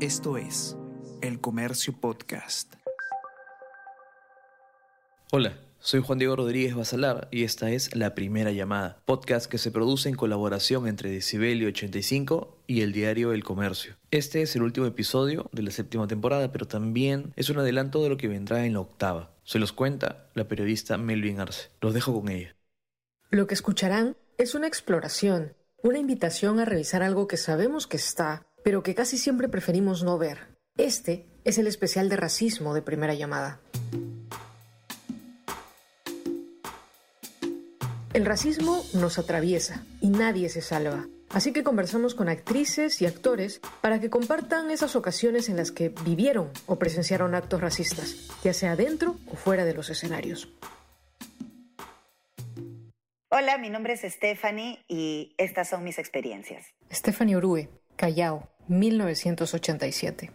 Esto es El Comercio Podcast. Hola, soy Juan Diego Rodríguez Basalar y esta es La Primera Llamada, podcast que se produce en colaboración entre Decibelio 85 y el diario El Comercio. Este es el último episodio de la séptima temporada, pero también es un adelanto de lo que vendrá en la octava. Se los cuenta la periodista Melvin Arce. Los dejo con ella. Lo que escucharán es una exploración, una invitación a revisar algo que sabemos que está, pero que casi siempre preferimos no ver. Este es el especial de racismo de primera llamada. El racismo nos atraviesa y nadie se salva. Así que conversamos con actrices y actores para que compartan esas ocasiones en las que vivieron o presenciaron actos racistas, ya sea dentro o fuera de los escenarios. Hola, mi nombre es Stephanie y estas son mis experiencias. Stephanie Orue, Callao, 1987.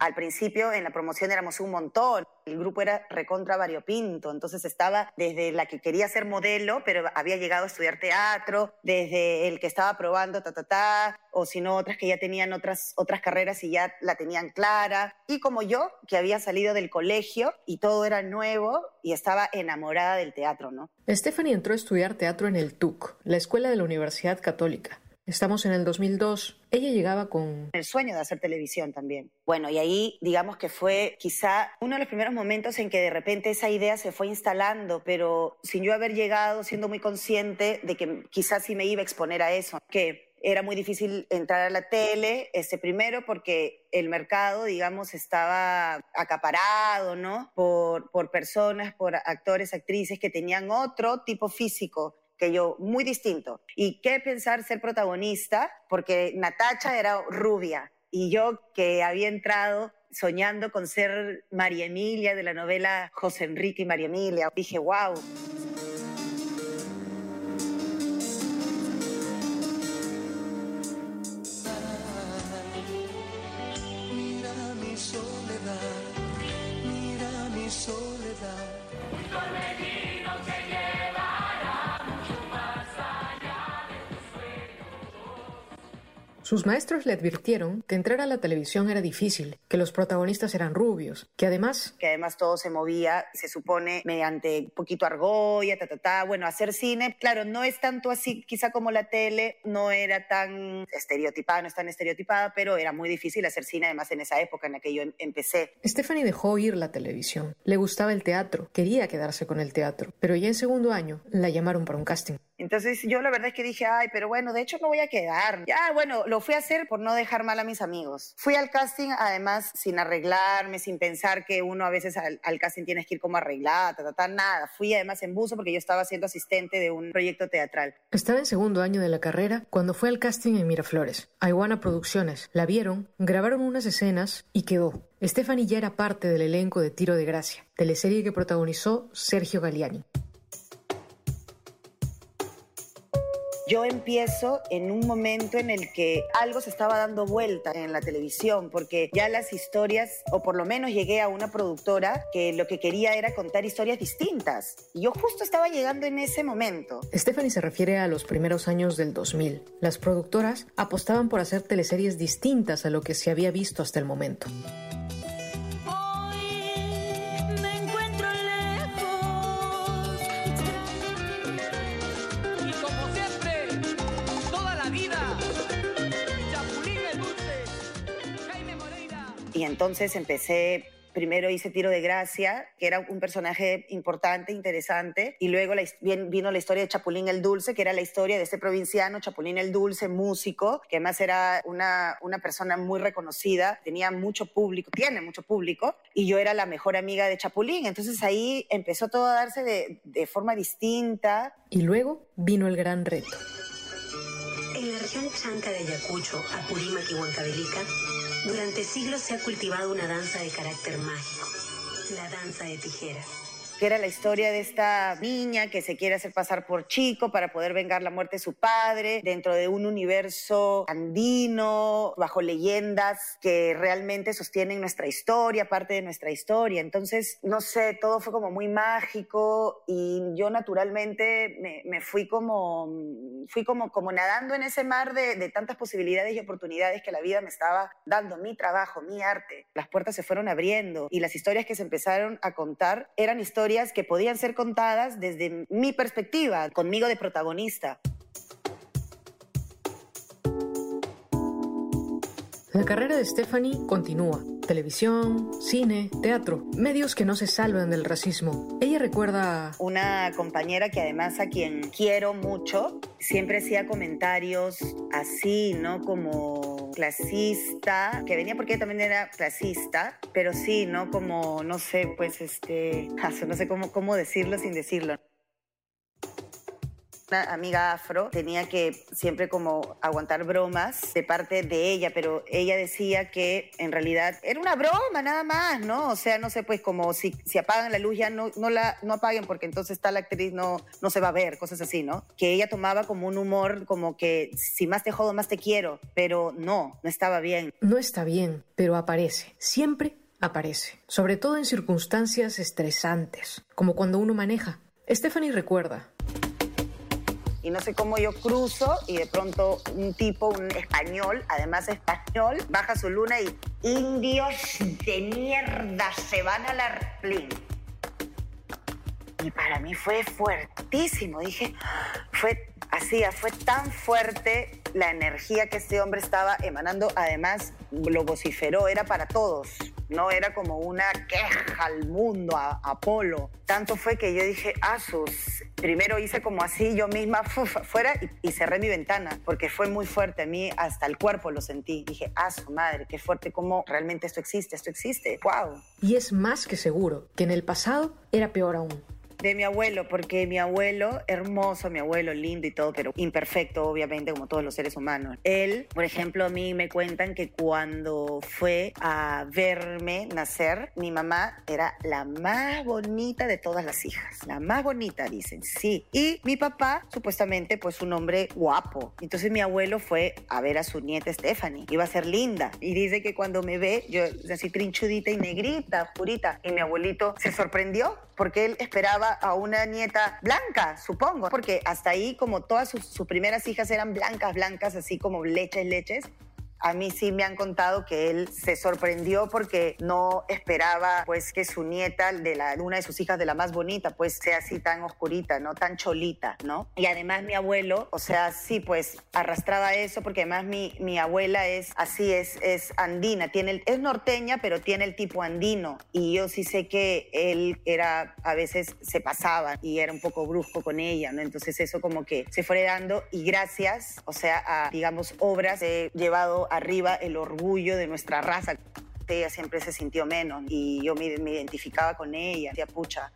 Al principio en la promoción éramos un montón, el grupo era recontra variopinto, entonces estaba desde la que quería ser modelo, pero había llegado a estudiar teatro, desde el que estaba probando ta ta ta, o si no otras que ya tenían otras otras carreras y ya la tenían clara, y como yo que había salido del colegio y todo era nuevo y estaba enamorada del teatro, ¿no? Stephanie entró a estudiar teatro en el TUC, la escuela de la Universidad Católica. Estamos en el 2002. Ella llegaba con... El sueño de hacer televisión también. Bueno, y ahí digamos que fue quizá uno de los primeros momentos en que de repente esa idea se fue instalando, pero sin yo haber llegado siendo muy consciente de que quizás sí me iba a exponer a eso, que era muy difícil entrar a la tele, este, primero porque el mercado, digamos, estaba acaparado, ¿no? Por, por personas, por actores, actrices que tenían otro tipo físico que yo, muy distinto. ¿Y qué pensar ser protagonista? Porque Natacha era rubia y yo que había entrado soñando con ser María Emilia de la novela José Enrique y María Emilia, dije, wow. Sus maestros le advirtieron que entrar a la televisión era difícil, que los protagonistas eran rubios, que además... Que además todo se movía, se supone, mediante un poquito argolla, ta, ta, ta. Bueno, hacer cine, claro, no es tanto así, quizá como la tele, no era tan estereotipada, no es tan estereotipada, pero era muy difícil hacer cine, además en esa época en la que yo em- empecé. Stephanie dejó ir la televisión. Le gustaba el teatro, quería quedarse con el teatro, pero ya en segundo año la llamaron para un casting. Entonces yo la verdad es que dije, ay, pero bueno, de hecho no voy a quedar. Ya, bueno, lo fui a hacer por no dejar mal a mis amigos. Fui al casting además sin arreglarme, sin pensar que uno a veces al, casting tienes que ir como arreglada, ta, nada. Fui además en buzo porque yo estaba siendo asistente de un proyecto teatral. Estaba en segundo año de la carrera cuando fue al casting en Miraflores. Iguana Producciones. La vieron, grabaron unas escenas y quedó. Stephanie ya era parte del elenco de Tiro de Gracia, teleserie que protagonizó Sergio Galiani. Yo empiezo en un momento en el que algo se estaba dando vuelta en la televisión, porque ya las historias, o por lo menos llegué a una productora que lo que quería era contar historias distintas. Y yo justo estaba llegando en ese momento. Stephanie se refiere a los primeros años del 2000. Las productoras apostaban por hacer teleseries distintas a lo que se había visto hasta el momento. Y entonces empecé, primero hice Tiro de Gracia, que era un personaje importante, interesante, y luego la his- bien- vino la historia de Chapulín el Dulce, que era la historia de este provinciano, Chapulín el Dulce, músico, que además era una, una persona muy reconocida, tenía mucho público, tiene mucho público, y yo era la mejor amiga de Chapulín. Entonces ahí empezó todo a darse de, de forma distinta. Y luego vino el gran reto. En la región chanca de Ayacucho, Apurímac y Huancavelica, durante siglos se ha cultivado una danza de carácter mágico, la danza de tijeras. Que era la historia de esta niña que se quiere hacer pasar por chico para poder vengar la muerte de su padre dentro de un universo andino, bajo leyendas que realmente sostienen nuestra historia, parte de nuestra historia. Entonces, no sé, todo fue como muy mágico y yo naturalmente me, me fui como, fui como, como nadando en ese mar de, de tantas posibilidades y oportunidades que la vida me estaba dando, mi trabajo, mi arte. Las puertas se fueron abriendo y las historias que se empezaron a contar eran historias que podían ser contadas desde mi perspectiva, conmigo de protagonista. La carrera de Stephanie continúa. Televisión, cine, teatro, medios que no se salvan del racismo. Ella recuerda Una compañera que además a quien quiero mucho, siempre hacía comentarios así, ¿no? Como clasista, que venía porque también era clasista, pero sí, ¿no? Como, no sé, pues este, no sé cómo, cómo decirlo sin decirlo. Una amiga afro tenía que siempre como aguantar bromas de parte de ella, pero ella decía que en realidad era una broma nada más, ¿no? O sea, no sé, pues como si, si apagan la luz ya no, no la no apaguen porque entonces la actriz no, no se va a ver, cosas así, ¿no? Que ella tomaba como un humor como que si más te jodo, más te quiero, pero no, no estaba bien. no está bien, pero aparece. Siempre aparece. Sobre todo en circunstancias estresantes, como cuando uno maneja. Stephanie recuerda. Y no sé cómo yo cruzo y de pronto un tipo, un español, además español, baja su luna y indios de mierda se van a la plin. Y para mí fue fuertísimo, dije, fue así, fue tan fuerte la energía que este hombre estaba emanando, además lo vociferó, era para todos, no era como una queja al mundo, a Apolo. Tanto fue que yo dije, Asus, primero hice como así yo misma fuera y, cerré mi ventana, porque fue muy fuerte, a mí hasta el cuerpo lo sentí. Dije, Asu, madre, qué fuerte, cómo realmente esto existe, esto existe, wow. Y es más que seguro que en el pasado era peor aún. De mi abuelo, porque mi abuelo, hermoso, mi abuelo, lindo y todo, pero imperfecto, obviamente, como todos los seres humanos. Él, por ejemplo, a mí me cuentan que cuando fue a verme nacer, mi mamá era la más bonita de todas las hijas. La más bonita, dicen, sí. Y mi papá, supuestamente, pues un hombre guapo. Entonces mi abuelo fue a ver a su nieta Stephanie. Iba a ser linda. Y dice que cuando me ve, yo así trinchudita y negrita, purita. Y mi abuelito se sorprendió porque él esperaba a una nieta blanca, supongo, porque hasta ahí como todas sus, primeras hijas eran blancas, blancas, así como leches, leches. A mí sí me han contado que él se sorprendió porque no esperaba pues que su nieta, de la, una de sus hijas de la más bonita, pues sea así tan oscurita, ¿no? Tan cholita, ¿no? Y además mi abuelo, o sea, sí, pues arrastraba eso porque además mi, mi abuela es así, es, es andina, tiene el- es norteña, pero tiene el tipo andino. Y yo sí sé que él era, a veces se pasaba y era un poco brusco con ella, ¿no? Entonces eso como que se fue dando y gracias, o sea, a, digamos, obras he llevado arriba el orgullo de nuestra raza. Ella siempre se sintió menos y yo me, identificaba con ella.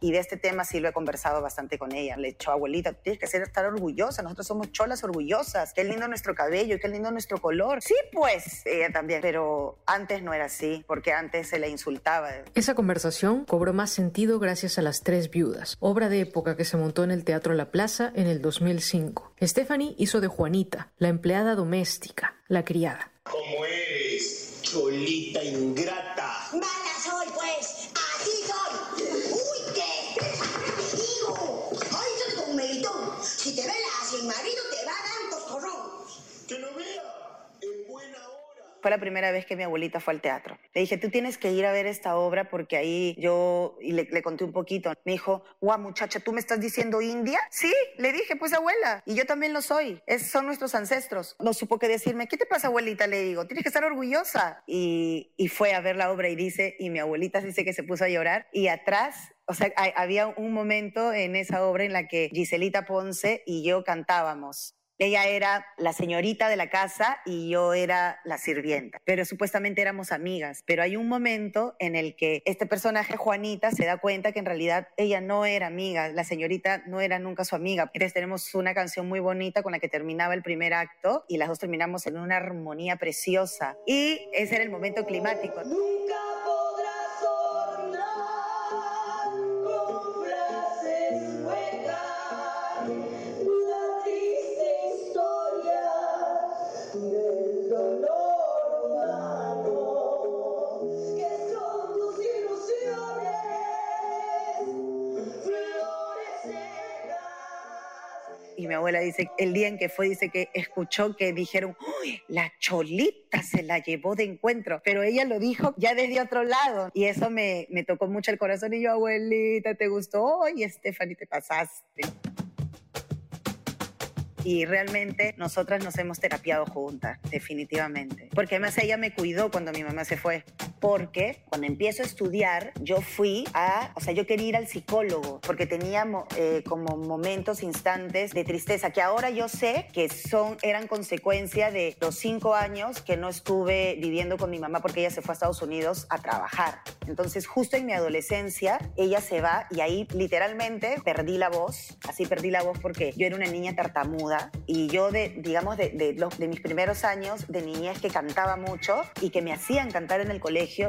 Y de este tema sí lo he conversado bastante con ella. Le he dicho, abuelita, tienes que ser, estar orgullosa. Nosotros somos cholas orgullosas. Qué lindo nuestro cabello, qué lindo nuestro color. Sí, pues, ella también. Pero antes no era así, porque antes se le insultaba. Esa conversación cobró más sentido gracias a Las Tres Viudas, obra de época que se montó en el Teatro La Plaza en el 2005. Stephanie hizo de Juanita, la empleada doméstica, la criada. ¿Cómo eres, cholita ingrata? Mala soy, pues. Fue la primera vez que mi abuelita fue al teatro. Le dije, tú tienes que ir a ver esta obra porque ahí yo, y le, conté un poquito. Me dijo, guau, muchacha, ¿tú me estás diciendo India? Sí, le dije, pues abuela, y yo también lo soy. Es, son nuestros ancestros. No supo qué decirme, ¿qué te pasa, abuelita? Le digo, tienes que estar orgullosa. Y, y fue a ver la obra y dice, y mi abuelita dice que se puso a llorar. Y atrás o sea, había un momento en esa obra en la que Giselita Ponce y yo cantábamos. Ella era la señorita de la casa y yo era la sirvienta, pero supuestamente éramos amigas. Pero hay un momento en el que este personaje, Juanita, se da cuenta que en realidad ella no era amiga, la señorita no era nunca su amiga. Entonces tenemos una canción muy bonita con la que terminaba el primer acto y las dos terminamos en una armonía preciosa. Y ese era el momento climático. Y mi abuela dice, el día en que fue, dice que escuchó que dijeron, uy, la cholita se la llevó de encuentro, pero ella lo dijo ya desde otro lado. Y eso me, me tocó mucho el corazón y yo, abuelita, ¿te gustó? Oye, Stephanie, te pasaste y realmente nosotras nos hemos terapiado juntas, definitivamente. Porque además ella me cuidó cuando mi mamá se fue. Porque cuando empiezo a estudiar, yo fui a, o sea, yo quería ir al psicólogo porque tenía eh, como momentos, instantes de tristeza que ahora yo sé que son, eran consecuencia de los cinco años que no estuve viviendo con mi mamá porque ella se fue a Estados Unidos a trabajar. Entonces, justo en mi adolescencia, ella se va y ahí literalmente perdí la voz. Así perdí la voz porque yo era una niña tartamuda y yo, de, digamos, de, de, los, de mis primeros años de niñez que cantaba mucho y que me hacían cantar en el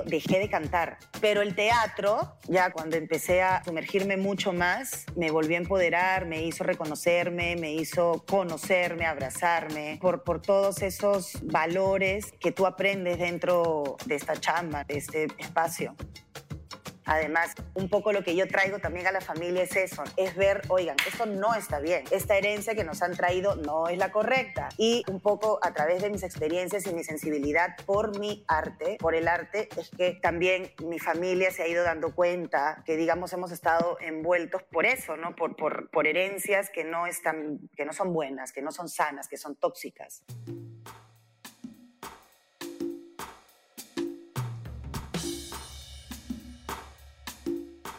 dejé de cantar. Pero el teatro, ya cuando empecé a sumergirme mucho más, me volvió a empoderar, me hizo reconocerme, me hizo conocerme, abrazarme, por, por todos esos valores que tú aprendes dentro de esta chamba, de este espacio. Además, un poco lo que yo traigo también a la familia es eso, es ver, oigan, esto no está bien, esta herencia que nos han traído no es la correcta. Y un poco a través de mis experiencias y mi sensibilidad por mi arte, por el arte, es que también mi familia se ha ido dando cuenta que, digamos, hemos estado envueltos por eso, ¿no? Por, por, por herencias que no, están, que no son buenas, que no son sanas, que son tóxicas.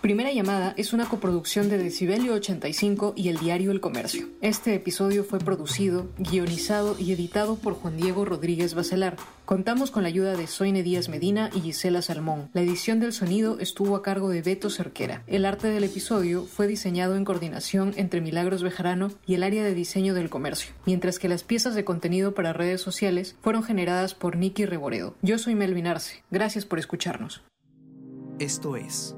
Primera llamada es una coproducción de Decibelio 85 y el diario El Comercio. Este episodio fue producido, guionizado y editado por Juan Diego Rodríguez Bacelar. Contamos con la ayuda de Soine Díaz Medina y Gisela Salmón. La edición del sonido estuvo a cargo de Beto Cerquera. El arte del episodio fue diseñado en coordinación entre Milagros Bejarano y el área de diseño del comercio, mientras que las piezas de contenido para redes sociales fueron generadas por Nicky Reboredo. Yo soy Melvin Arce. Gracias por escucharnos. Esto es